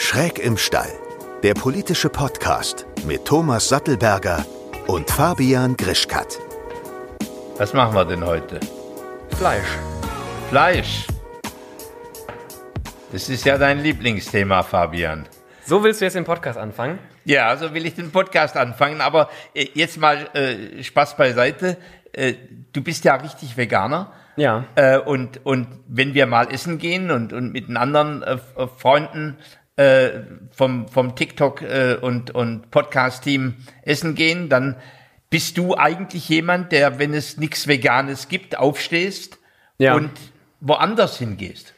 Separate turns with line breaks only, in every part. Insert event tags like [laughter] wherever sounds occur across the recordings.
Schräg im Stall, der politische Podcast mit Thomas Sattelberger und Fabian Grischkat.
Was machen wir denn heute?
Fleisch.
Fleisch. Das ist ja dein Lieblingsthema, Fabian.
So willst du jetzt den Podcast anfangen?
Ja, so will ich den Podcast anfangen. Aber äh, jetzt mal äh, Spaß beiseite. Äh, du bist ja richtig Veganer.
Ja.
Äh, und, und wenn wir mal essen gehen und, und mit den anderen äh, Freunden äh, vom, vom TikTok äh, und, und Podcast-Team essen gehen, dann bist du eigentlich jemand, der, wenn es nichts Veganes gibt, aufstehst
Ja.
und woanders hingehst.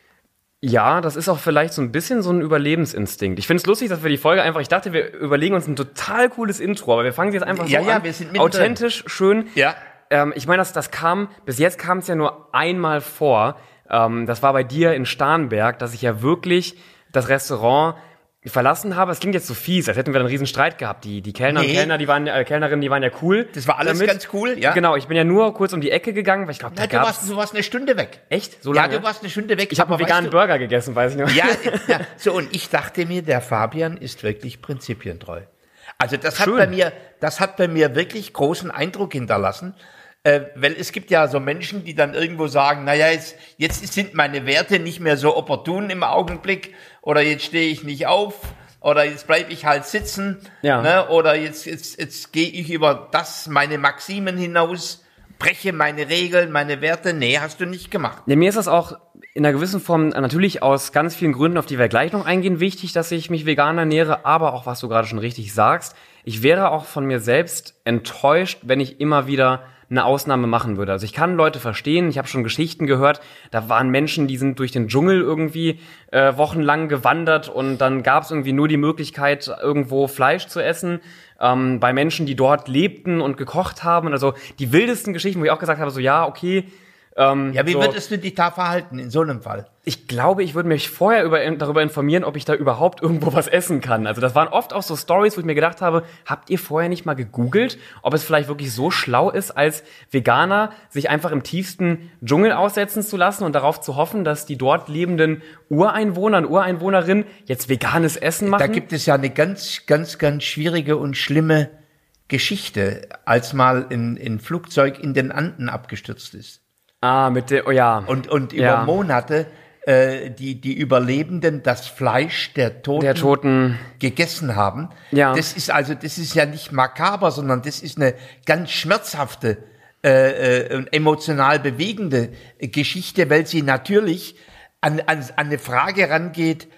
Ja, das ist auch vielleicht so ein bisschen so ein Überlebensinstinkt. Ich finde es lustig, dass wir die Folge einfach, ich dachte, wir überlegen uns ein total cooles Intro, aber wir fangen jetzt einfach
Ja,
so
ja,
an.
wir sind.
Authentisch, schön.
Ja.
Ähm, ich meine, das, das kam, bis jetzt kam es ja nur einmal vor. Ähm, das war bei dir in Starnberg, dass ich ja wirklich das Restaurant verlassen habe. Es klingt jetzt so fies, als hätten wir einen riesen Streit gehabt. Die, die Kellner
Nee.
und Kellner, die waren, äh, Kellnerinnen, die waren ja cool.
Das war alles ganz cool, ja.
Genau, ich bin ja nur kurz um die Ecke gegangen, weil ich glaube, da
Na, du, warst, du warst eine Stunde weg.
Echt? So
Ja,
lange?
du warst eine Stunde weg.
ich habe einen veganen Burger gegessen, weiß ich noch.
Ja, [laughs] ja, so und ich dachte mir, der Fabian ist wirklich prinzipientreu. Also das
Schön.
hat bei mir, das hat bei mir wirklich großen Eindruck hinterlassen, äh, weil es gibt ja so Menschen, die dann irgendwo sagen, naja, jetzt, jetzt sind meine Werte nicht mehr so opportun im Augenblick oder jetzt stehe ich nicht auf oder jetzt bleibe ich halt sitzen
Ja.
ne, oder jetzt, jetzt, jetzt gehe ich über das, meine Maximen hinaus, breche meine Regeln, meine Werte. Nee, hast du nicht gemacht.
Ja, mir ist das auch in einer gewissen Form natürlich aus ganz vielen Gründen, auf die wir gleich noch eingehen, wichtig, dass ich mich vegan ernähre, aber auch, was du gerade schon richtig sagst, ich wäre auch von mir selbst enttäuscht, wenn ich immer wieder eine Ausnahme machen würde. Also ich kann Leute verstehen, ich habe schon Geschichten gehört, da waren Menschen, die sind durch den Dschungel irgendwie äh, wochenlang gewandert und dann gab es irgendwie nur die Möglichkeit, irgendwo Fleisch zu essen. Ähm, bei Menschen, die dort lebten und gekocht haben. Also die wildesten Geschichten, wo ich auch gesagt habe, so ja, okay, ähm,
Ja, wie
so,
würdest du dich da verhalten in so einem Fall?
ich glaube, ich würde mich vorher über, darüber informieren, ob ich da überhaupt irgendwo was essen kann. Also das waren oft auch so Stories, wo ich mir gedacht habe, habt ihr vorher nicht mal gegoogelt, ob es vielleicht wirklich so schlau ist, als Veganer sich einfach im tiefsten Dschungel aussetzen zu lassen und darauf zu hoffen, dass die dort lebenden Ureinwohner und Ureinwohnerinnen jetzt veganes Essen machen?
Da gibt es ja eine ganz, ganz, ganz schwierige und schlimme Geschichte, als mal ein, ein Flugzeug in den Anden abgestürzt ist.
Ah, mit der, oh ja.
Und, und über
Ja.
Monate äh, die, die Überlebenden das Fleisch der Toten,
der Toten.
gegessen haben.
Ja.
Das ist also, das ist ja nicht makaber, sondern das ist eine ganz schmerzhafte äh, äh, und emotional bewegende Geschichte, weil sie natürlich an, an, an eine Frage rangeht,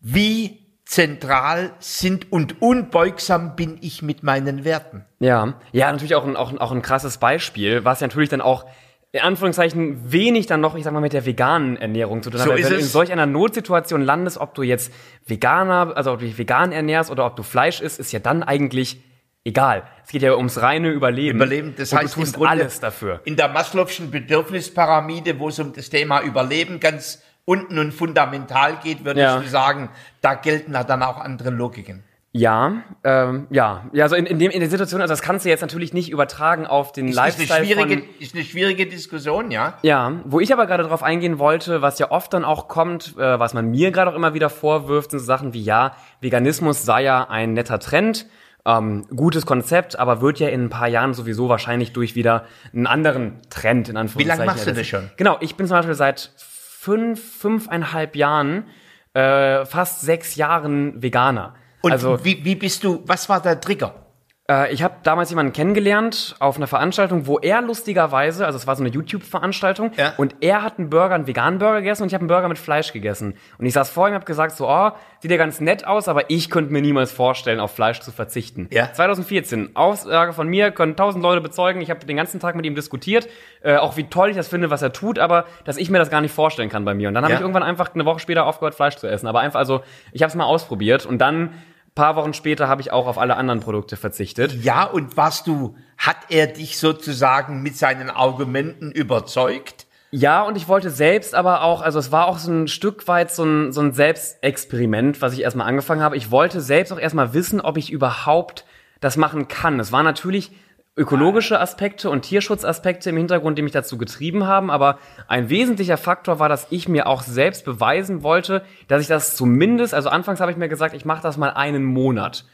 wie zentral sind und unbeugsam bin ich mit meinen Werten.
Ja, ja, natürlich auch ein, auch, ein- auch ein krasses Beispiel, was ja natürlich dann auch in Anführungszeichen wenig dann noch, ich sag mal, mit der veganen Ernährung zu tun hat.
So
Weil wenn du in solch einer Notsituation landest, ob du jetzt Veganer, also ob du dich vegan ernährst oder ob du Fleisch isst, ist ja dann eigentlich egal. Es geht ja ums reine Überleben.
Überleben, das
Und
heißt
du tust alles dafür.
In der Maslow'schen Bedürfnispyramide, wo es um das Thema Überleben ganz unten und fundamental geht, würdest
Ja.
du sagen, da gelten dann auch andere Logiken.
Ja, ähm, ja, ja, also in, in, dem, in der Situation, also das kannst du jetzt natürlich nicht übertragen auf den
Ist, ist, eine
Lifestyle
schwierige,
von
ist eine schwierige Diskussion, ja.
Ja, wo ich aber gerade drauf eingehen wollte, was ja oft dann auch kommt, äh, was man mir gerade auch immer wieder vorwirft, sind so Sachen wie, ja, Veganismus sei ja ein netter Trend, ähm, gutes Konzept, aber wird ja in ein paar Jahren sowieso wahrscheinlich durch wieder einen anderen Trend in Anführungszeichen.
machst du das schon?
Genau, ich bin zum Beispiel seit fünf, fünfeinhalb Jahren, äh, fast sechs Jahren Veganer.
Und
also
wie, wie bist du, was war der Trigger?
Äh, ich habe damals jemanden kennengelernt auf einer Veranstaltung, wo er lustigerweise, also es war so eine YouTube-Veranstaltung,
Ja.
und er hat einen Burger, einen veganen Burger gegessen und ich habe einen Burger mit Fleisch gegessen. Und ich saß vor ihm und habe gesagt so, oh, sieht ja ganz nett aus, aber ich könnte mir niemals vorstellen, auf Fleisch zu verzichten.
Ja.
2014, Aussage von mir, können tausend Leute bezeugen, ich habe den ganzen Tag mit ihm diskutiert, äh, auch wie toll ich das finde, was er tut, aber dass ich mir das gar nicht vorstellen kann bei mir. Und dann habe
Ja.
ich irgendwann einfach eine Woche später aufgehört, Fleisch zu essen. Aber einfach, also ich habe es mal ausprobiert und dann paar Wochen später habe ich auch auf alle anderen Produkte verzichtet.
Ja, und warst du, hat er dich sozusagen mit seinen Argumenten überzeugt?
Ja, und ich wollte selbst aber auch, also es war auch so ein Stück weit so ein, so ein Selbstexperiment, was ich erstmal angefangen habe. Ich wollte selbst auch erstmal wissen, ob ich überhaupt das machen kann. Es war natürlich ökologische Aspekte und Tierschutzaspekte im Hintergrund, die mich dazu getrieben haben. Aber ein wesentlicher Faktor war, dass ich mir auch selbst beweisen wollte, dass ich das zumindest, also anfangs habe ich mir gesagt, ich mache das mal einen Monat.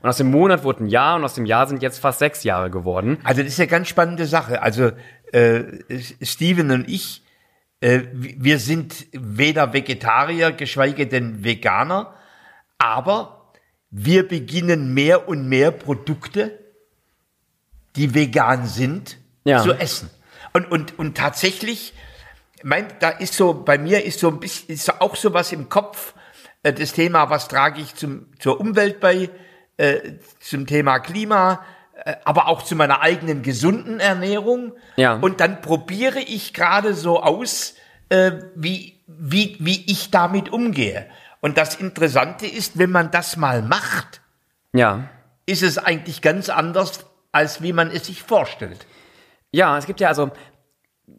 Und aus dem Monat wurde ein Jahr und aus dem Jahr sind jetzt fast sechs Jahre geworden.
Also das ist eine ganz spannende Sache. Also äh, Steven und ich, äh, wir sind weder Vegetarier, geschweige denn Veganer, aber wir beginnen mehr und mehr Produkte die vegan sind, ja. zu essen. Und, und, und tatsächlich, mein, da ist so, bei mir ist so ein bisschen, ist auch so was im Kopf, äh, das Thema, was trage ich zum, zur Umwelt bei, äh, zum Thema Klima, äh, aber auch zu meiner eigenen gesunden Ernährung. Ja. Und dann probiere ich gerade so aus, äh, wie, wie, wie ich damit umgehe. Und das Interessante ist, wenn man das mal macht, ja. ist es eigentlich ganz anders, als wie man es sich vorstellt.
Ja, es gibt ja also,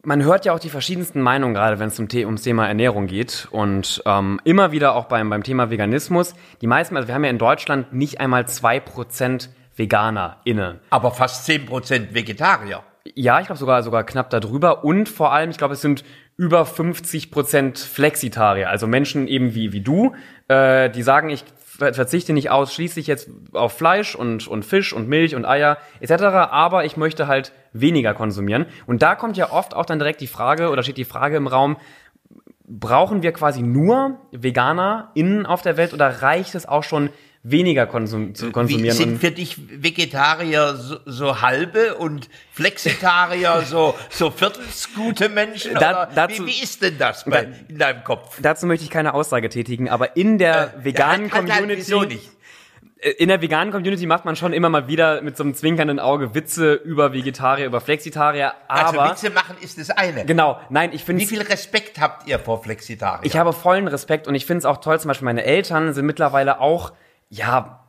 man hört ja auch die verschiedensten Meinungen, gerade wenn es um, ums Thema Ernährung geht. Und ähm, immer wieder auch beim, beim Thema Veganismus. Die meisten, also wir haben ja in Deutschland nicht einmal 2% VeganerInnen.
Aber fast 10% Vegetarier.
Ja, ich glaube sogar, sogar knapp darüber. Und vor allem, ich glaube, es sind über 50% Flexitarier, also Menschen eben wie, wie du, äh, die sagen, ich verzichte nicht ausschließlich jetzt auf Fleisch und, und Fisch und Milch und Eier etc., aber ich möchte halt weniger konsumieren. Und da kommt ja oft auch dann direkt die Frage oder steht die Frage im Raum, brauchen wir quasi nur Veganer innen auf der Welt oder reicht es auch schon weniger konsum zu konsumieren.
Wie sind für dich Vegetarier so, so halbe und Flexitarier [laughs] so, so viertelsgute Menschen? Da, dazu, wie, wie, ist denn das bei, da, in deinem Kopf?
Dazu möchte ich keine Aussage tätigen, aber in der äh, veganen halt, halt, Community. Halt, nicht? Äh, in der veganen Community macht man schon immer mal wieder mit so einem zwinkernden Auge Witze über Vegetarier, über Flexitarier. Also
aber also Witze machen ist das eine.
Genau, nein, ich finde.
Wie viel Respekt habt ihr vor Flexitarier?
Ich habe vollen Respekt und ich finde es auch toll. Zum Beispiel meine Eltern sind mittlerweile auch ja,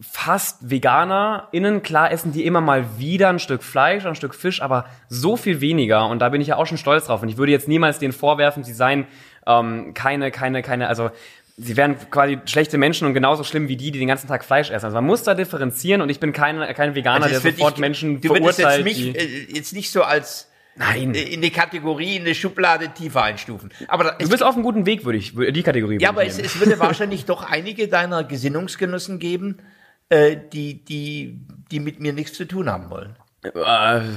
fast VeganerInnen, klar essen die immer mal wieder ein Stück Fleisch, ein Stück Fisch, aber so viel weniger. Und da bin ich ja auch schon stolz drauf. Und ich würde jetzt niemals denen vorwerfen, sie seien ähm, keine, keine, keine, also sie wären quasi schlechte Menschen und genauso schlimm wie die, die den ganzen Tag Fleisch essen. Also man muss da differenzieren und ich bin kein, kein Veganer, also der sofort ich, Menschen du verurteilt.
Jetzt mich äh, jetzt nicht so als Nein. in die Kategorie, in die Schublade tiefer einstufen.
Aber du bist auf einem guten Weg, würde ich, die Kategorie.
Ja, aber es, es würde wahrscheinlich doch einige deiner Gesinnungsgenossen geben, äh, die, die, die mit mir nichts zu tun haben wollen. Äh,
also,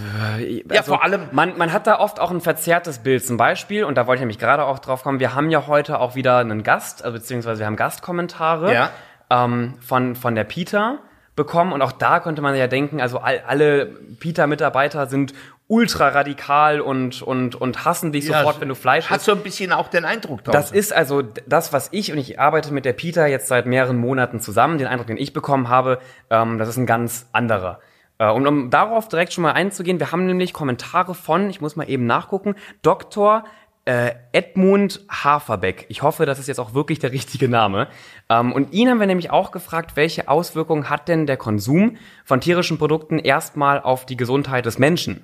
ja, vor allem. Man, man hat da oft auch ein verzerrtes Bild. Zum Beispiel, und da wollte ich nämlich gerade auch drauf kommen, wir haben ja heute auch wieder einen Gast, also beziehungsweise wir haben Gastkommentare ja. ähm, von, von der Peter bekommen. Und auch da könnte man ja denken, also all, alle Peter-Mitarbeiter sind ultra radikal und, und, und hassen dich ja, sofort, wenn du Fleisch
Hat so ein bisschen auch den Eindruck
drauf. Das ist also das, was ich, und ich arbeite mit der Peter jetzt seit mehreren Monaten zusammen, den Eindruck, den ich bekommen habe, ähm, das ist ein ganz anderer. Äh, und um darauf direkt schon mal einzugehen, wir haben nämlich Kommentare von, ich muss mal eben nachgucken, Dr äh, Edmund Haferbeck. Ich hoffe, das ist jetzt auch wirklich der richtige Name. Ähm, und ihn haben wir nämlich auch gefragt, welche Auswirkungen hat denn der Konsum von tierischen Produkten erstmal auf die Gesundheit des Menschen?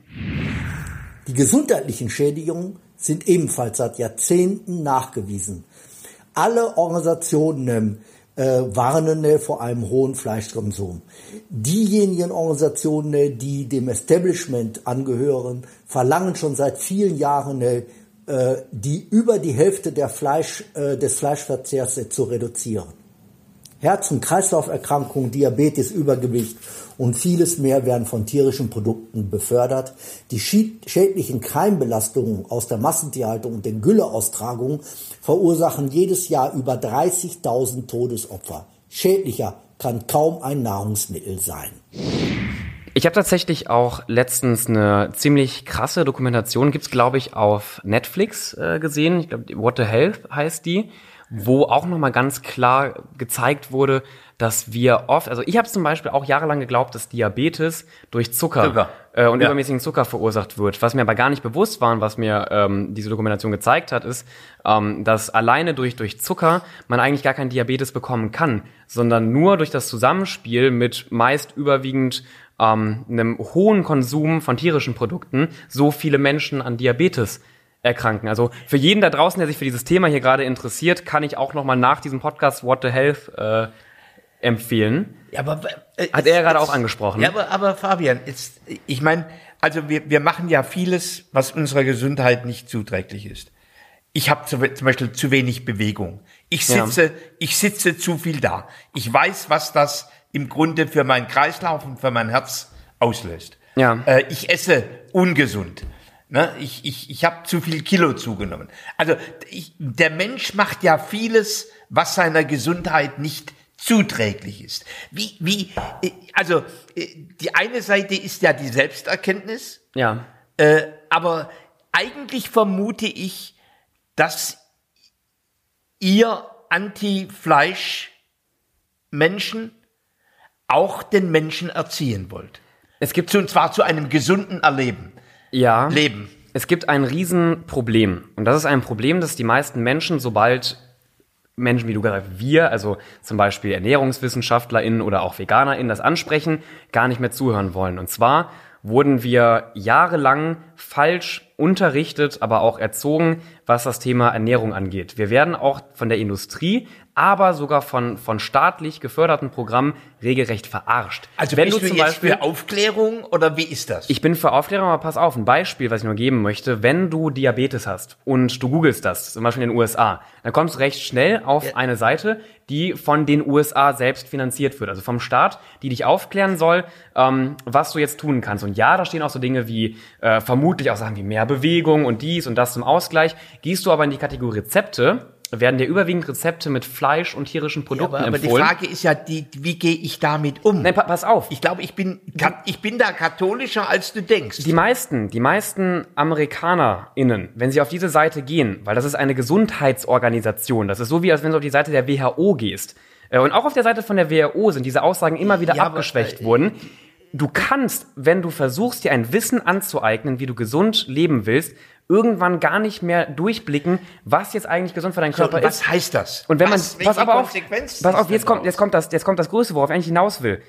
Die gesundheitlichen Schädigungen sind ebenfalls seit Jahrzehnten nachgewiesen. Alle Organisationen äh, warnen vor einem hohen Fleischkonsum. Diejenigen Organisationen, die dem Establishment angehören, verlangen schon seit vielen Jahren äh, die über die Hälfte Fleisch, äh, des Fleischverzehrs zu reduzieren. Herz- und Kreislauferkrankungen, Diabetes, Übergewicht und vieles mehr werden von tierischen Produkten befördert. Die schädlichen Keimbelastungen aus der Massentierhaltung und den Gülleaustragungen verursachen jedes Jahr über 30.000 Todesopfer. Schädlicher kann kaum ein Nahrungsmittel sein.
Ich habe tatsächlich auch letztens eine ziemlich krasse Dokumentation, gibt's glaube ich auf Netflix äh, gesehen, ich glaube What the Health heißt die, wo auch nochmal ganz klar gezeigt wurde, dass wir oft, also ich habe zum Beispiel auch jahrelang geglaubt, dass Diabetes durch Zucker, Zucker. Äh, und ja. übermäßigen Zucker verursacht wird. Was mir aber gar nicht bewusst war und was mir ähm, diese Dokumentation gezeigt hat, ist, ähm, dass alleine durch, durch Zucker man eigentlich gar keinen Diabetes bekommen kann, sondern nur durch das Zusammenspiel mit meist überwiegend ähm, einem hohen Konsum von tierischen Produkten so viele Menschen an Diabetes erkranken. Also für jeden da draußen, der sich für dieses Thema hier gerade interessiert, kann ich auch noch mal nach diesem Podcast What the Health äh, empfehlen.
Ja, aber, äh,
Hat er gerade auch angesprochen.
Ja, aber, aber Fabian, jetzt, ich meine, also wir, wir machen ja vieles, was unserer Gesundheit nicht zuträglich ist. Ich habe zum, Beispiel zu wenig Bewegung. Ich
Ja.
sitze, ich sitze zu viel da. Ich weiß, was das im Grunde für meinen Kreislauf und für mein Herz auslöst.
Ja.
Äh, ich esse ungesund. Ne? Ich, ich, ich habe zu viel Kilo zugenommen. Also ich, der Mensch macht ja vieles, was seiner Gesundheit nicht zuträglich ist. Wie, wie, äh, also äh, die eine Seite ist ja die Selbsterkenntnis,
Ja.
äh, aber eigentlich vermute ich, dass ihr Anti-Fleisch-Menschen auch den Menschen erziehen wollt.
Es gibt
Und zwar zu einem gesunden Erleben.
Ja.
Leben.
Es gibt ein Riesenproblem. Und das ist ein Problem, das die meisten Menschen, sobald Menschen, wie du gesagt wir, also zum Beispiel ErnährungswissenschaftlerInnen oder auch VeganerInnen das ansprechen, gar nicht mehr zuhören wollen. Und zwar wurden wir jahrelang falsch unterrichtet, aber auch erzogen, was das Thema Ernährung angeht. Wir werden auch von der Industrie, aber sogar von, von staatlich geförderten Programmen regelrecht verarscht.
Also
Wenn
bist
du zum
jetzt
Beispiel
für Aufklärung oder wie ist das?
ich bin für Aufklärung, aber pass auf, ein Beispiel, was ich nur geben möchte. Wenn du Diabetes hast und du googelst das, zum Beispiel in den USA, dann kommst du recht schnell auf eine Seite, die von den USA selbst finanziert wird, also vom Staat, die dich aufklären soll, ähm, was du jetzt tun kannst. Und ja, da stehen auch so Dinge wie äh, vermutlich auch Sachen wie mehr Bewegung und dies und das zum Ausgleich. Gehst du aber in die Kategorie Rezepte, werden dir überwiegend Rezepte mit Fleisch und tierischen Produkten
aber, aber die
empfohlen.
Frage ist ja, die, wie gehe ich damit um?
Nein, pa pass auf.
ich glaube, ich bin, ich bin da katholischer, als du denkst.
Die meisten, die meisten AmerikanerInnen, wenn sie auf diese Seite gehen, weil das ist eine Gesundheitsorganisation, das ist so wie, als wenn du auf die Seite der WHO gehst. Äh, Und auch auf der Seite von der WHO sind diese Aussagen immer wieder
Ja, aber,
abgeschwächt
äh,
worden. Du kannst, wenn du versuchst, dir ein Wissen anzueignen, wie du gesund leben willst, irgendwann gar nicht mehr durchblicken, was jetzt eigentlich gesund für deinen
so,
Körper
was
ist.
heißt das?
Und wenn man,
was,
pass
welche
aber auf,
Konsequenzen
pass auf, jetzt kommt,
daraus?
jetzt kommt das, jetzt kommt das Größte, worauf ich eigentlich hinaus will.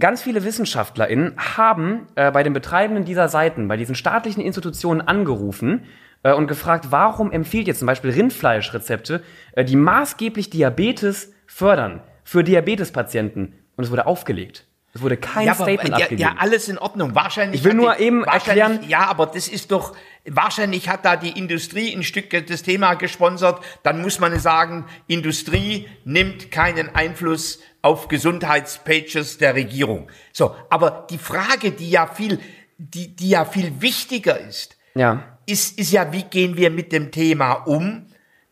Ganz viele WissenschaftlerInnen haben äh, bei den Betreibenden dieser Seiten, bei diesen staatlichen Institutionen angerufen äh, und gefragt, warum empfiehlt ihr zum Beispiel Rindfleischrezepte, äh, die maßgeblich Diabetes fördern für Diabetespatienten? Und es wurde aufgelegt. Es wurde kein
ja, aber,
Statement
ja,
abgegeben.
ja, alles in Ordnung. Wahrscheinlich.
Ich will nur
die-
eben erklären-
Ja, aber das ist doch, wahrscheinlich hat da die Industrie ein Stück das Thema gesponsert. Dann muss man sagen, Industrie nimmt keinen Einfluss auf Gesundheitspages der Regierung. So. Aber die Frage, die ja viel, die, die ja viel wichtiger ist,
ja.
ist, ist ja, wie gehen wir mit dem Thema um,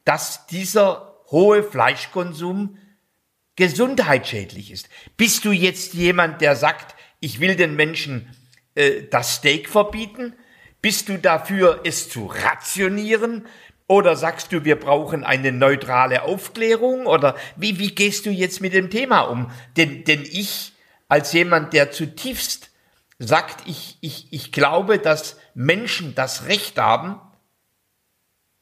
dass dieser hohe Fleischkonsum gesundheitsschädlich ist. Bist du jetzt jemand, der sagt, ich will den Menschen äh, das Steak verbieten? Bist du dafür, es zu rationieren? Oder sagst du, wir brauchen eine neutrale Aufklärung? Oder wie, wie gehst du jetzt mit dem Thema um? Denn, denn ich, als jemand, der zutiefst sagt, ich, ich, ich glaube, dass Menschen das Recht haben,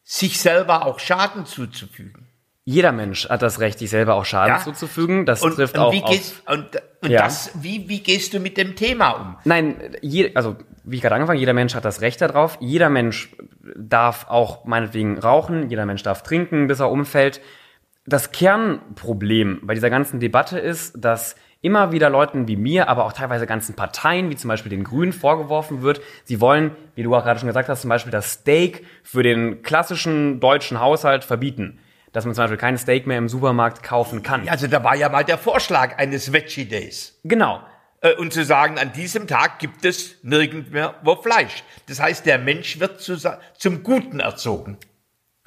sich selber auch Schaden zuzufügen.
Jeder Mensch hat das Recht, sich selber auch Schaden
Ja.
zuzufügen. Das
Und,
trifft
und,
auch
wie,
auf
gehst, und, und
Ja.
das, wie, wie gehst du mit dem Thema um?
Nein, je, also wie ich gerade angefangen, jeder Mensch hat das Recht darauf. Jeder Mensch darf auch meinetwegen rauchen, jeder Mensch darf trinken, bis er umfällt. Das Kernproblem bei dieser ganzen Debatte ist, dass immer wieder Leuten wie mir, aber auch teilweise ganzen Parteien, wie zum Beispiel den Grünen, vorgeworfen wird, sie wollen, wie du auch gerade schon gesagt hast, zum Beispiel das Steak für den klassischen deutschen Haushalt verbieten. Dass man zum Beispiel kein Steak mehr im Supermarkt kaufen kann.
Also da war ja mal der Vorschlag eines Veggie Days.
Genau.
Äh, Und zu sagen, an diesem Tag gibt es nirgend mehr wo Fleisch. Das heißt, der Mensch wird zu, zum Guten erzogen.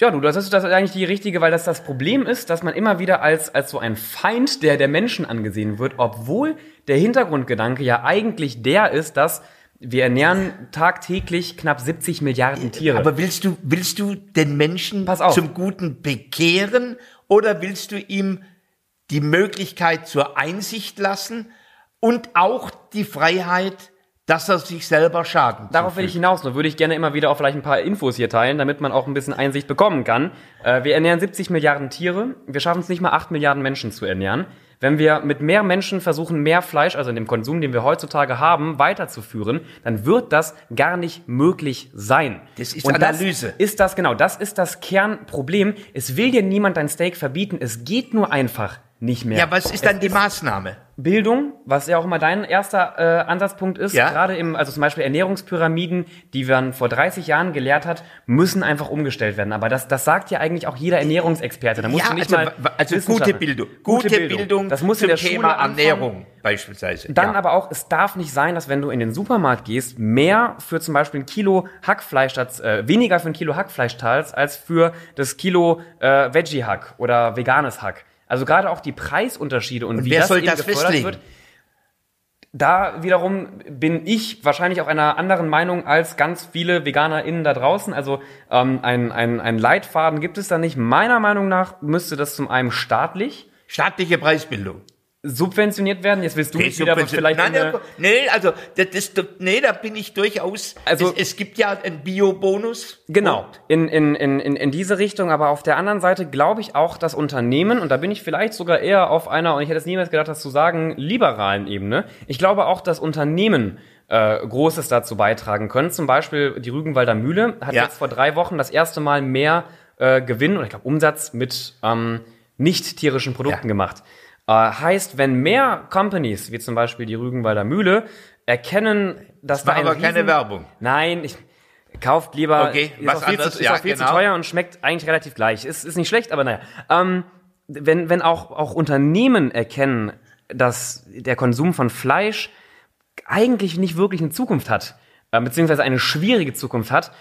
Ja, du, das ist, das ist eigentlich die richtige, weil das das Problem ist, dass man immer wieder als, als so ein Feind der, der Menschen angesehen wird, obwohl der Hintergrundgedanke ja eigentlich der ist, dass wir ernähren tagtäglich knapp 70 Milliarden Tiere.
Aber willst du, willst du den Menschen
Pass auf.
zum Guten bekehren oder willst du ihm die Möglichkeit zur Einsicht lassen und auch die Freiheit, dass er sich selber Schaden
Darauf will ich hinaus. Nur würde ich gerne immer wieder auch vielleicht ein paar Infos hier teilen, damit man auch ein bisschen Einsicht bekommen kann. Äh, wir ernähren 70 Milliarden Tiere. Wir schaffen es nicht mal 8 Milliarden Menschen zu ernähren. Wenn wir mit mehr Menschen versuchen, mehr Fleisch, also in dem Konsum, den wir heutzutage haben, weiterzuführen, dann wird das gar nicht möglich sein.
Das ist
Und
Analyse.
Das ist das, genau, das ist das Kernproblem. Es will dir niemand dein Steak verbieten. Es geht nur einfach nicht mehr.
Ja, was ist dann die Maßnahme?
Bildung, was ja auch immer dein erster äh, Ansatzpunkt ist,
Ja.
gerade im, also zum Beispiel Ernährungspyramiden, die man vor 30 Jahren gelehrt hat, müssen einfach umgestellt werden. Aber das, das sagt ja eigentlich auch jeder Ernährungsexperte. Da musst
ja,
du nicht
also,
mal
also gute Bildung. Gute, Bildung,
Das muss
zum
in der
Thema
Schule anfangen.
Ernährung beispielsweise.
Dann
ja.
aber auch, es darf nicht sein, dass wenn du in den Supermarkt gehst, mehr für zum Beispiel ein Kilo Hackfleisch, äh, weniger für ein Kilo Hackfleisch zahlst, als für das Kilo äh, Veggie-Hack oder veganes Hack. Also gerade auch die Preisunterschiede und,
Und
wie
wer
das
soll
eben
das
gefördert
festlegen?
wird. Da wiederum bin ich wahrscheinlich auch einer anderen Meinung als ganz viele VeganerInnen da draußen. Also ähm, ein, ein, ein Leitfaden gibt es da nicht. Meiner Meinung nach müsste das zum einen staatlich
Staatliche Preisbildung.
Subventioniert werden. Jetzt willst du mich wieder aber vielleicht
Nein,
in eine-
nee, also das, das, nee, da bin ich durchaus.
Also-
es, es gibt ja einen Biobonus.
Genau, in, in, in, in, in diese Richtung, aber auf der anderen Seite glaube ich auch, dass Unternehmen, und da bin ich vielleicht sogar eher auf einer, und ich hätte es niemals gedacht, das zu sagen, liberalen Ebene, ich glaube auch, dass Unternehmen äh, Großes dazu beitragen können. Zum Beispiel die Rügenwalder Mühle hat
Ja.
jetzt vor drei Wochen das erste Mal mehr äh, Gewinn oder ich glaube Umsatz mit ähm, nicht tierischen Produkten
Ja.
gemacht. Äh, heißt, wenn mehr Companies, wie zum Beispiel die Rügenwalder Mühle, erkennen, dass
war
da ein
aber keine
Riesen-
Werbung.
Nein, ich, kauft lieber,
Okay,
ist,
was
auch viel, zu,
anderes,
ist
ja,
auch viel zu
genau.
teuer und schmeckt eigentlich relativ gleich. Ist, ist nicht schlecht, aber naja. Ähm, wenn, wenn auch, auch Unternehmen erkennen, dass der Konsum von Fleisch eigentlich nicht wirklich eine Zukunft hat, äh, beziehungsweise eine schwierige Zukunft hat,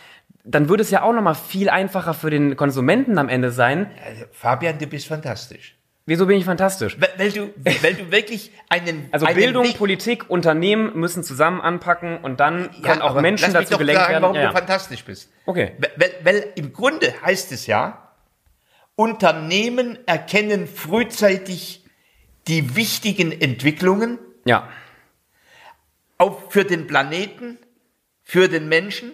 dann würde es ja auch nochmal viel einfacher für den Konsumenten am Ende sein.
Also, Fabian, du bist fantastisch.
Wieso bin ich fantastisch?
Weil, weil du, weil du wirklich einen, [laughs]
Also
einen
Bildung,
Weg-
Politik, Unternehmen müssen zusammen anpacken und dann
Ja,
können auch Menschen dazu gelenkt
sagen,
werden.
warum
Ja,
du fantastisch bist.
Okay.
Weil, weil, weil im Grunde heißt es ja, Unternehmen erkennen frühzeitig die wichtigen Entwicklungen
Ja.
auch für den Planeten, für den Menschen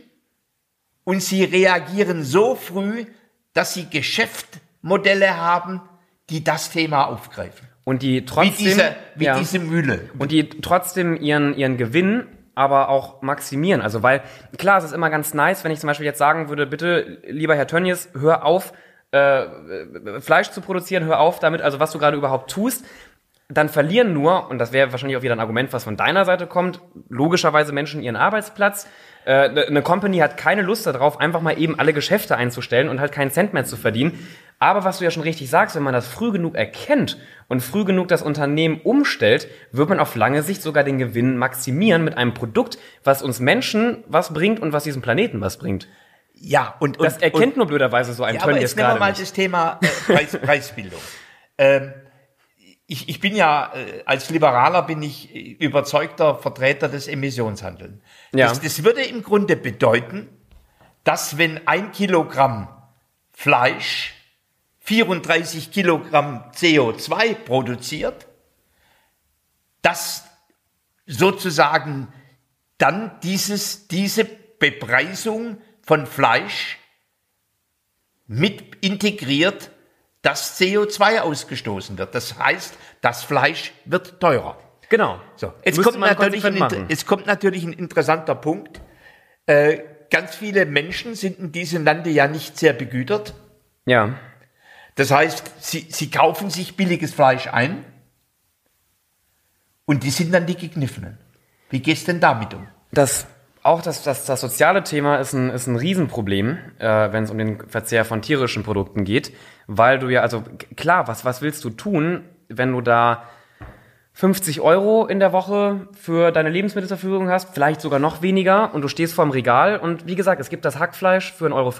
und sie reagieren so früh, dass sie Geschäftsmodelle haben, die das Thema aufgreifen.
Und die
Wie
trotzdem,
diese, wie
ja.
diese Mühle.
und die trotzdem ihren, ihren Gewinn aber auch maximieren. Also weil, klar, es ist immer ganz nice, wenn ich zum Beispiel jetzt sagen würde, bitte, lieber Herr Tönnies, hör auf, äh, äh, Fleisch zu produzieren, hör auf damit, also was du gerade überhaupt tust. Dann verlieren nur, und das wäre wahrscheinlich auch wieder ein Argument, was von deiner Seite kommt, logischerweise Menschen ihren Arbeitsplatz. Äh, ne- Eine Company hat keine Lust darauf, einfach mal eben alle Geschäfte einzustellen und halt keinen Cent mehr zu verdienen. Aber was du ja schon richtig sagst, wenn man das früh genug erkennt und früh genug das Unternehmen umstellt, wird man auf lange Sicht sogar den Gewinn maximieren mit einem Produkt, was uns Menschen was bringt und was diesem Planeten was bringt.
Ja, und, und
Das erkennt
und,
nur blöderweise so ein
Ja, aber
Tönnies
jetzt nehmen wir
gerade
mal
nicht.
das Thema äh, Preis, [laughs] Preisbildung. Ähm, ich, ich bin ja, äh, als Liberaler bin ich äh, überzeugter Vertreter des Emissionshandels.
Ja.
Das, das würde im Grunde bedeuten, dass wenn ein Kilogramm Fleisch 34 Kilogramm CO2 produziert, dass sozusagen dann dieses, diese Bepreisung von Fleisch mit integriert, dass CO2 ausgestoßen wird. Das heißt, das Fleisch wird teurer.
Genau.
So, jetzt, kommt natürlich ein, jetzt kommt natürlich ein interessanter Punkt. Äh, ganz viele Menschen sind in diesem Lande ja nicht sehr begütert.
Ja.
Das heißt, sie, sie kaufen sich billiges Fleisch ein und die sind dann die Gekniffenen. Wie gehst denn damit um?
Das, auch das, das, das soziale Thema ist ein, ist ein Riesenproblem, äh, wenn es um den Verzehr von tierischen Produkten geht, weil du ja, also klar, was, was willst du tun, wenn du da 50 Euro in der Woche für deine Lebensmittel zur Verfügung hast, vielleicht sogar noch weniger und du stehst vorm Regal und wie gesagt, es gibt das Hackfleisch für 1,50 Euro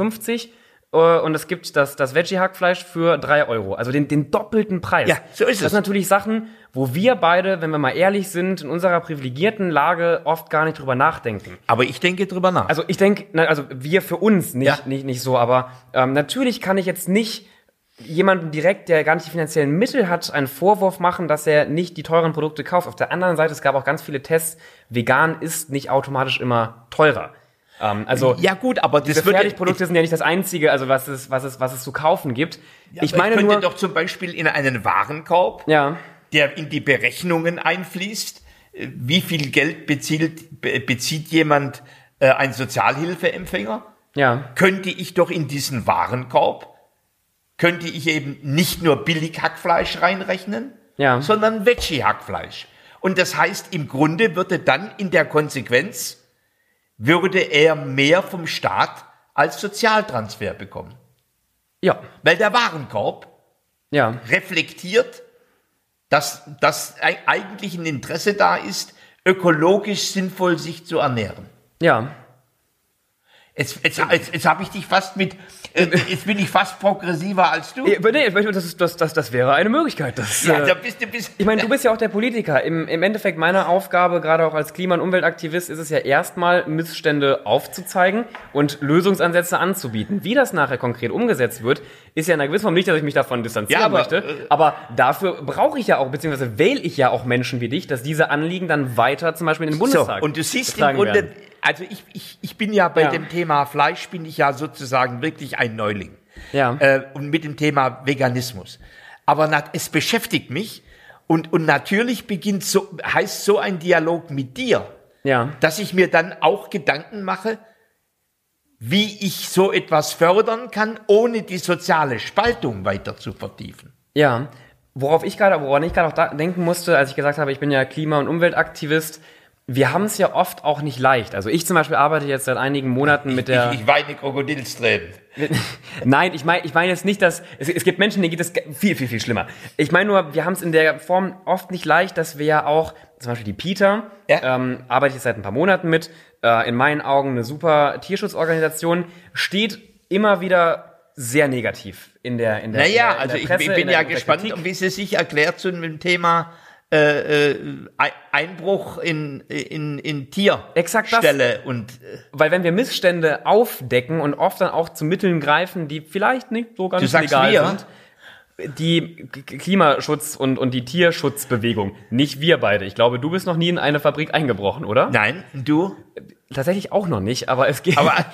und es gibt das, das Veggie-Hackfleisch für 3 Euro, also den, den doppelten Preis.
Ja, so ist
Das
es.
sind natürlich Sachen, wo wir beide, wenn wir mal ehrlich sind, in unserer privilegierten Lage oft gar nicht drüber nachdenken.
Aber ich denke drüber nach.
Also ich denke, also wir für uns nicht,
Ja.
nicht, nicht so, aber ähm, natürlich kann ich jetzt nicht jemanden direkt, der gar nicht die finanziellen Mittel hat, einen Vorwurf machen, dass er nicht die teuren Produkte kauft. Auf der anderen Seite, es gab auch ganz viele Tests, vegan ist nicht automatisch immer teurer. Ähm, also
ja gut, aber
diese Fertigprodukte sind ja nicht das Einzige, also was es, was es, was es zu kaufen gibt.
Ja,
ich meine
könnte
nur,
doch zum Beispiel in einen Warenkorb,
ja,
der in die Berechnungen einfließt, äh, wie viel Geld bezieht, be- bezieht jemand, äh, ein Sozialhilfeempfänger,
ja,
könnte ich doch in diesen Warenkorb, könnte ich eben nicht nur billig Hackfleisch reinrechnen, ja. sondern Veggie-Hackfleisch. Und das heißt, im Grunde würde dann in der Konsequenz, würde er mehr vom Staat als Sozialtransfer bekommen.
Ja.
Weil der Warenkorb
ja.
reflektiert, dass, dass eigentlich ein Interesse da ist, ökologisch sinnvoll sich zu ernähren.
Ja.
Jetzt, jetzt, jetzt, jetzt habe ich dich fast mit, äh, jetzt bin ich fast progressiver als du.
Nee, das, ist, das, das, das wäre eine Möglichkeit. Das,
ja, äh, da bist du bist,
ich meine, du bist ja auch der Politiker. Im, Im Endeffekt meiner Aufgabe, gerade auch als Klima- und Umweltaktivist, ist es ja erstmal, Missstände aufzuzeigen und Lösungsansätze anzubieten. Wie das nachher konkret umgesetzt wird, ist ja in einer gewissen Form nicht, dass ich mich davon distanzieren ja, aber, möchte. Äh, aber dafür brauche ich ja auch, beziehungsweise wähle ich ja auch Menschen wie dich, dass diese Anliegen dann weiter zum Beispiel in den Bundestag.
So, und du siehst im Grunde, werden also ich, ich, ich bin ja bei ja. dem Thema Fleisch, bin ich ja sozusagen wirklich ein Neuling.
Ja.
Äh, und mit dem Thema Veganismus. Aber na, es beschäftigt mich und, und natürlich beginnt so, heißt so ein Dialog mit dir,
ja.
dass ich mir dann auch Gedanken mache, wie ich so etwas fördern kann, ohne die soziale Spaltung weiter zu vertiefen.
Ja, worauf ich gerade, woran ich gerade auch denken musste, als ich gesagt habe, ich bin ja Klima- und Umweltaktivist, wir haben es ja oft auch nicht leicht. Also ich zum Beispiel arbeite jetzt seit einigen Monaten mit der.
Ich, ich weine Krokodilstränen. [laughs]
Nein, ich meine ich meine jetzt nicht, dass es, es gibt Menschen, denen geht es viel, viel, viel schlimmer. Ich meine nur, wir haben es in der Form oft nicht leicht, dass wir ja auch, zum Beispiel die Peter, ja. ähm, arbeite ich seit ein paar Monaten mit, äh, in meinen Augen eine super Tierschutzorganisation, steht immer wieder sehr negativ in der in der
Naja,
in der,
in der Presse, ich bin ja gespannt, wie sie sich erklärt zu dem Thema äh, äh Einbruch in, in, in Tierstelle
und äh, weil wenn wir Missstände aufdecken und oft dann auch zu Mitteln greifen, die vielleicht nicht so ganz
legal wir? sind,
die Klimaschutz und, und die Tierschutzbewegung, nicht wir beide. Ich glaube, du bist noch nie in eine Fabrik eingebrochen, oder?
Nein, du?
Tatsächlich auch noch nicht, aber es geht.
Aber [laughs]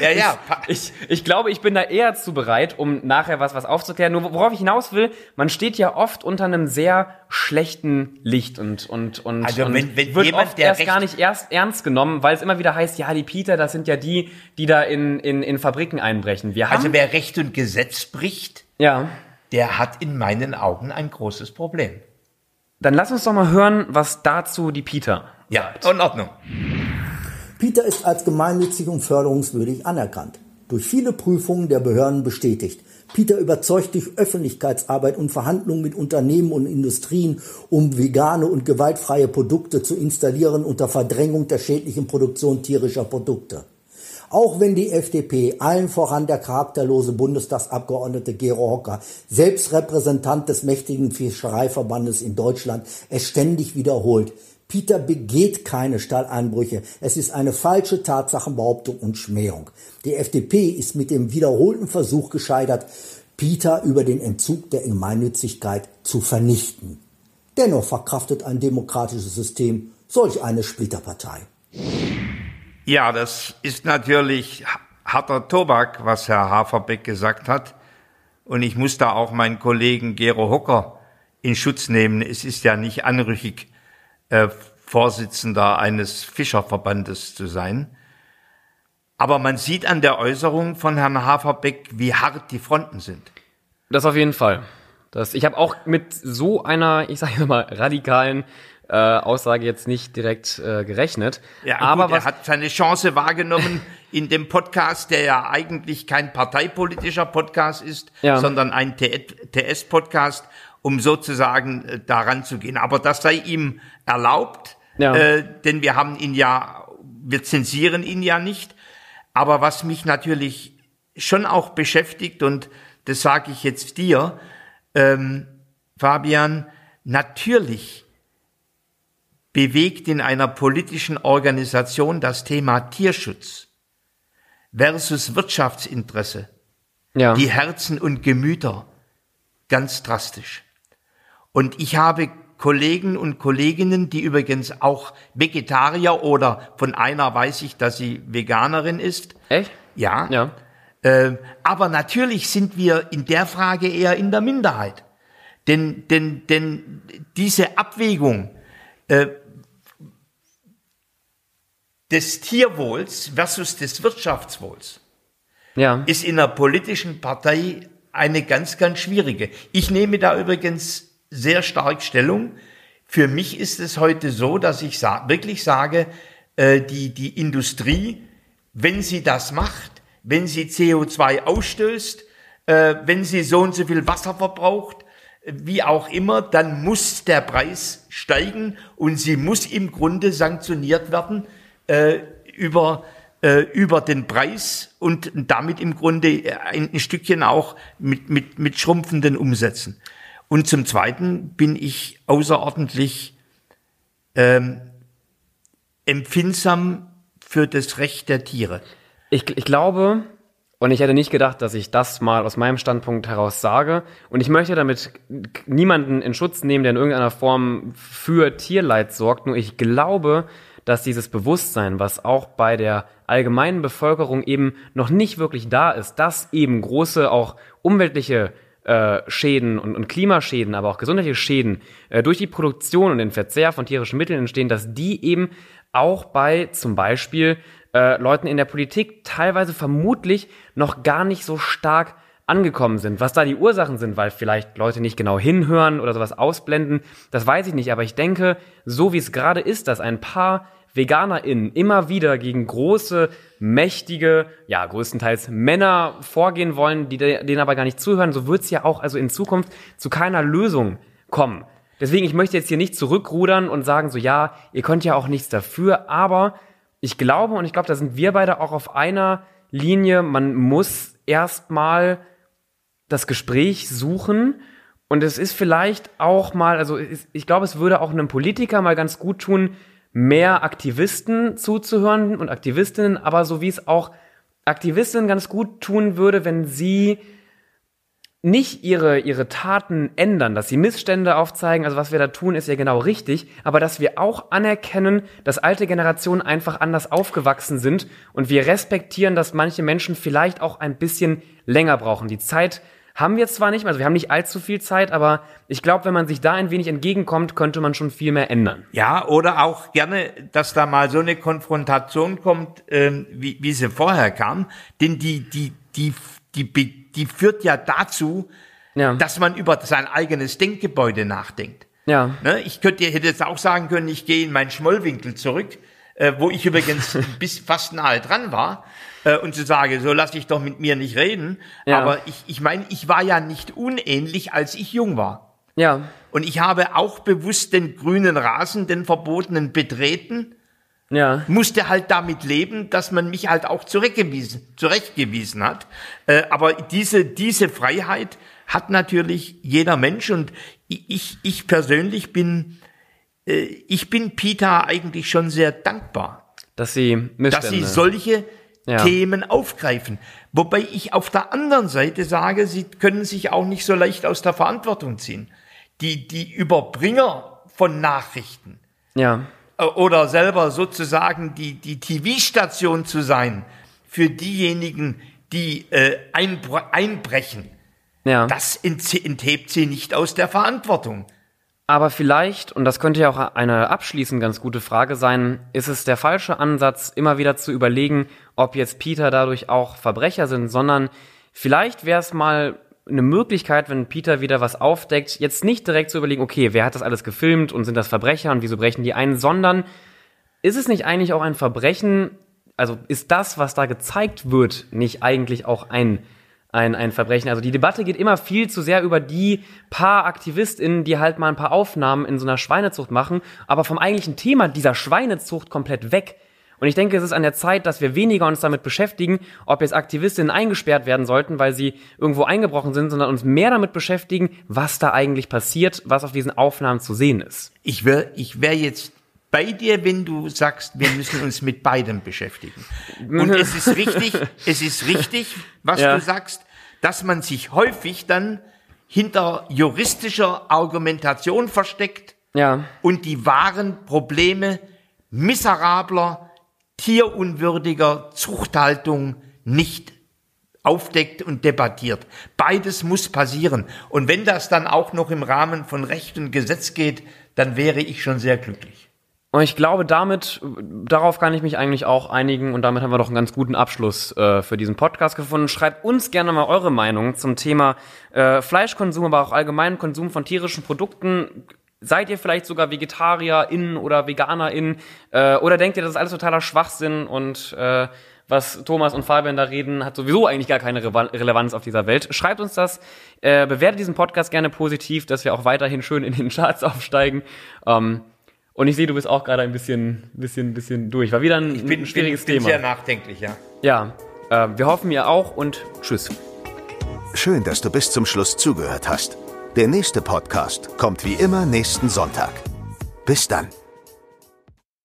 ja, ja.
Ich, ich, ich, glaube, ich bin da eher zu bereit, um nachher was, was aufzuklären. Nur worauf ich hinaus will, man steht ja oft unter einem sehr schlechten Licht und, und, und,
also
und
wenn, wenn
wird
jemand,
oft erst gar nicht erst ernst genommen, weil es immer wieder heißt, ja, die Peter, das sind ja die, die da in, in, in Fabriken einbrechen. Wir
also haben, also wer Recht und Gesetz bricht,
ja.
der hat in meinen Augen ein großes Problem.
Dann lass uns doch mal hören, was dazu die Peter
ja, sagt. in Ordnung.
Peter ist als gemeinnützig und förderungswürdig anerkannt. Durch viele Prüfungen der Behörden bestätigt. Peter überzeugt durch Öffentlichkeitsarbeit und Verhandlungen mit Unternehmen und Industrien, um vegane und gewaltfreie Produkte zu installieren unter Verdrängung der schädlichen Produktion tierischer Produkte. Auch wenn die FDP, allen voran der charakterlose Bundestagsabgeordnete Gero Hocker, selbst Repräsentant des mächtigen Fischereiverbandes in Deutschland, es ständig wiederholt, Peter begeht keine Stalleinbrüche. Es ist eine falsche Tatsachenbehauptung und Schmähung. Die FDP ist mit dem wiederholten Versuch gescheitert, Peter über den Entzug der Gemeinnützigkeit zu vernichten. Dennoch verkraftet ein demokratisches System solch eine Splitterpartei.
Ja, das ist natürlich harter Tobak, was Herr Haferbeck gesagt hat. Und ich muss da auch meinen Kollegen Gero Hocker in Schutz nehmen. Es ist ja nicht anrüchig, äh, Vorsitzender eines Fischerverbandes zu sein. Aber man sieht an der Äußerung von Herrn Haferbeck, wie hart die Fronten sind.
Das auf jeden Fall. Das, ich habe auch mit so einer, ich sage mal, radikalen äh, Aussage jetzt nicht direkt äh, gerechnet.
Ja, aber gut, er hat seine Chance wahrgenommen [laughs] in dem Podcast, der ja eigentlich kein parteipolitischer Podcast ist, ja. sondern ein TS-Podcast, um sozusagen äh, daran zu gehen. Aber das sei ihm erlaubt, ja. äh, denn wir haben ihn ja, wir zensieren ihn ja nicht. Aber was mich natürlich schon auch beschäftigt, und das sage ich jetzt dir, ähm, Fabian, natürlich bewegt in einer politischen Organisation das Thema Tierschutz versus Wirtschaftsinteresse ja. die Herzen und Gemüter ganz drastisch. Und ich habe Kollegen und Kolleginnen, die übrigens auch Vegetarier oder von einer weiß ich, dass sie Veganerin ist.
Echt?
Ja.
Ja.
Äh, aber natürlich sind wir in der Frage eher in der Minderheit. Denn, denn, denn diese Abwägung äh, des Tierwohls versus des Wirtschaftswohls
ja.
ist in einer politischen Partei eine ganz, ganz schwierige. Ich nehme da übrigens sehr stark Stellung. Für mich ist es heute so, dass ich sa wirklich sage, äh, die, die Industrie, wenn sie das macht, wenn sie CO2 ausstößt, äh, wenn sie so und so viel Wasser verbraucht, wie auch immer, dann muss der Preis steigen und sie muss im Grunde sanktioniert werden äh, über äh, über den Preis und damit im Grunde ein, ein Stückchen auch mit, mit, mit schrumpfenden Umsätzen. Und zum Zweiten bin ich außerordentlich ähm, empfindsam für das Recht der Tiere.
Ich, ich glaube, und ich hätte nicht gedacht, dass ich das mal aus meinem Standpunkt heraus sage. Und ich möchte damit niemanden in Schutz nehmen, der in irgendeiner Form für Tierleid sorgt. Nur ich glaube, dass dieses Bewusstsein, was auch bei der allgemeinen Bevölkerung eben noch nicht wirklich da ist, dass eben große auch umweltliche äh, Schäden und, und Klimaschäden, aber auch gesundheitliche Schäden äh, durch die Produktion und den Verzehr von tierischen Mitteln entstehen, dass die eben auch bei zum Beispiel äh, Leuten in der Politik teilweise vermutlich noch gar nicht so stark angekommen sind. Was da die Ursachen sind, weil vielleicht Leute nicht genau hinhören oder sowas ausblenden, das weiß ich nicht. Aber ich denke, so wie es gerade ist, dass ein paar VeganerInnen immer wieder gegen große, mächtige, ja, größtenteils Männer vorgehen wollen, die denen aber gar nicht zuhören, so wird es ja auch also in Zukunft zu keiner Lösung kommen. Deswegen, ich möchte jetzt hier nicht zurückrudern und sagen so, ja, ihr könnt ja auch nichts dafür, aber ich glaube, und ich glaube, da sind wir beide auch auf einer Linie, man muss erstmal das Gespräch suchen. Und es ist vielleicht auch mal, also ich glaube, es würde auch einem Politiker mal ganz gut tun, mehr Aktivisten zuzuhören und Aktivistinnen, aber so wie es auch Aktivistinnen ganz gut tun würde, wenn sie nicht ihre, ihre Taten ändern, dass sie Missstände aufzeigen, also was wir da tun, ist ja genau richtig, aber dass wir auch anerkennen, dass alte Generationen einfach anders aufgewachsen sind und wir respektieren, dass manche Menschen vielleicht auch ein bisschen länger brauchen. Die Zeit haben wir zwar nicht also wir haben nicht allzu viel Zeit, aber ich glaube, wenn man sich da ein wenig entgegenkommt, könnte man schon viel mehr ändern.
Ja, oder auch gerne, dass da mal so eine Konfrontation kommt, ähm, wie, wie sie vorher kam, denn die, die, die, die, die die führt ja dazu, ja. dass man über sein eigenes Denkgebäude nachdenkt.
Ja.
Ne? Ich könnte, hätte jetzt auch sagen können, ich gehe in meinen Schmollwinkel zurück, äh, wo ich übrigens [laughs] bis fast nahe dran war, äh, und zu sagen, so lass ich doch mit mir nicht reden. Ja. Aber ich, ich meine, ich war ja nicht unähnlich, als ich jung war.
Ja.
Und ich habe auch bewusst den grünen Rasen, den verbotenen betreten
ja.
musste halt damit leben, dass man mich halt auch zurechtgewiesen, zurechtgewiesen hat. Äh, aber diese, diese Freiheit hat natürlich jeder Mensch und ich, ich persönlich bin, äh, ich bin Peter eigentlich schon sehr dankbar.
Dass sie,
Missstände. dass sie solche ja. Themen aufgreifen. Wobei ich auf der anderen Seite sage, sie können sich auch nicht so leicht aus der Verantwortung ziehen. Die, die Überbringer von Nachrichten.
Ja
oder selber sozusagen die, die TV-Station zu sein für diejenigen, die äh, einbrechen. Ja. Das enthebt sie nicht aus der Verantwortung.
Aber vielleicht, und das könnte ja auch eine abschließend ganz gute Frage sein, ist es der falsche Ansatz, immer wieder zu überlegen, ob jetzt Peter dadurch auch Verbrecher sind, sondern vielleicht wäre es mal eine Möglichkeit, wenn Peter wieder was aufdeckt, jetzt nicht direkt zu überlegen, okay, wer hat das alles gefilmt und sind das Verbrecher und wieso brechen die ein, sondern ist es nicht eigentlich auch ein Verbrechen, also ist das, was da gezeigt wird, nicht eigentlich auch ein, ein, ein Verbrechen? Also die Debatte geht immer viel zu sehr über die paar AktivistInnen, die halt mal ein paar Aufnahmen in so einer Schweinezucht machen, aber vom eigentlichen Thema dieser Schweinezucht komplett weg. Und ich denke, es ist an der Zeit, dass wir weniger uns damit beschäftigen, ob jetzt Aktivistinnen eingesperrt werden sollten, weil sie irgendwo eingebrochen sind, sondern uns mehr damit beschäftigen, was da eigentlich passiert, was auf diesen Aufnahmen zu sehen ist.
Ich wäre ich wär jetzt bei dir, wenn du sagst, wir müssen uns mit beidem beschäftigen. Und es ist richtig, [laughs] es ist richtig, was ja. du sagst, dass man sich häufig dann hinter juristischer Argumentation versteckt
ja.
und die wahren Probleme miserabler tierunwürdiger Zuchthaltung nicht aufdeckt und debattiert. Beides muss passieren. Und wenn das dann auch noch im Rahmen von Recht und Gesetz geht, dann wäre ich schon sehr glücklich.
Und ich glaube, damit, darauf kann ich mich eigentlich auch einigen und damit haben wir doch einen ganz guten Abschluss äh, für diesen Podcast gefunden. Schreibt uns gerne mal eure Meinung zum Thema äh, Fleischkonsum, aber auch allgemeinen Konsum von tierischen Produkten. Seid ihr vielleicht sogar VegetarierInnen oder VeganerInnen? Äh, oder denkt ihr, das ist alles totaler Schwachsinn und äh, was Thomas und Fabian da reden, hat sowieso eigentlich gar keine Re Relevanz auf dieser Welt. Schreibt uns das, äh, bewertet diesen Podcast gerne positiv, dass wir auch weiterhin schön in den Charts [laughs] aufsteigen. Ähm, und ich sehe, du bist auch gerade ein bisschen, bisschen, bisschen durch. War wieder ein,
Ich bin,
ein schwieriges
bin, bin
Thema.
sehr nachdenklich, ja.
Ja, äh, wir hoffen ihr auch und tschüss.
Schön, dass du bis zum Schluss zugehört hast. Der nächste Podcast kommt wie immer nächsten Sonntag. Bis dann.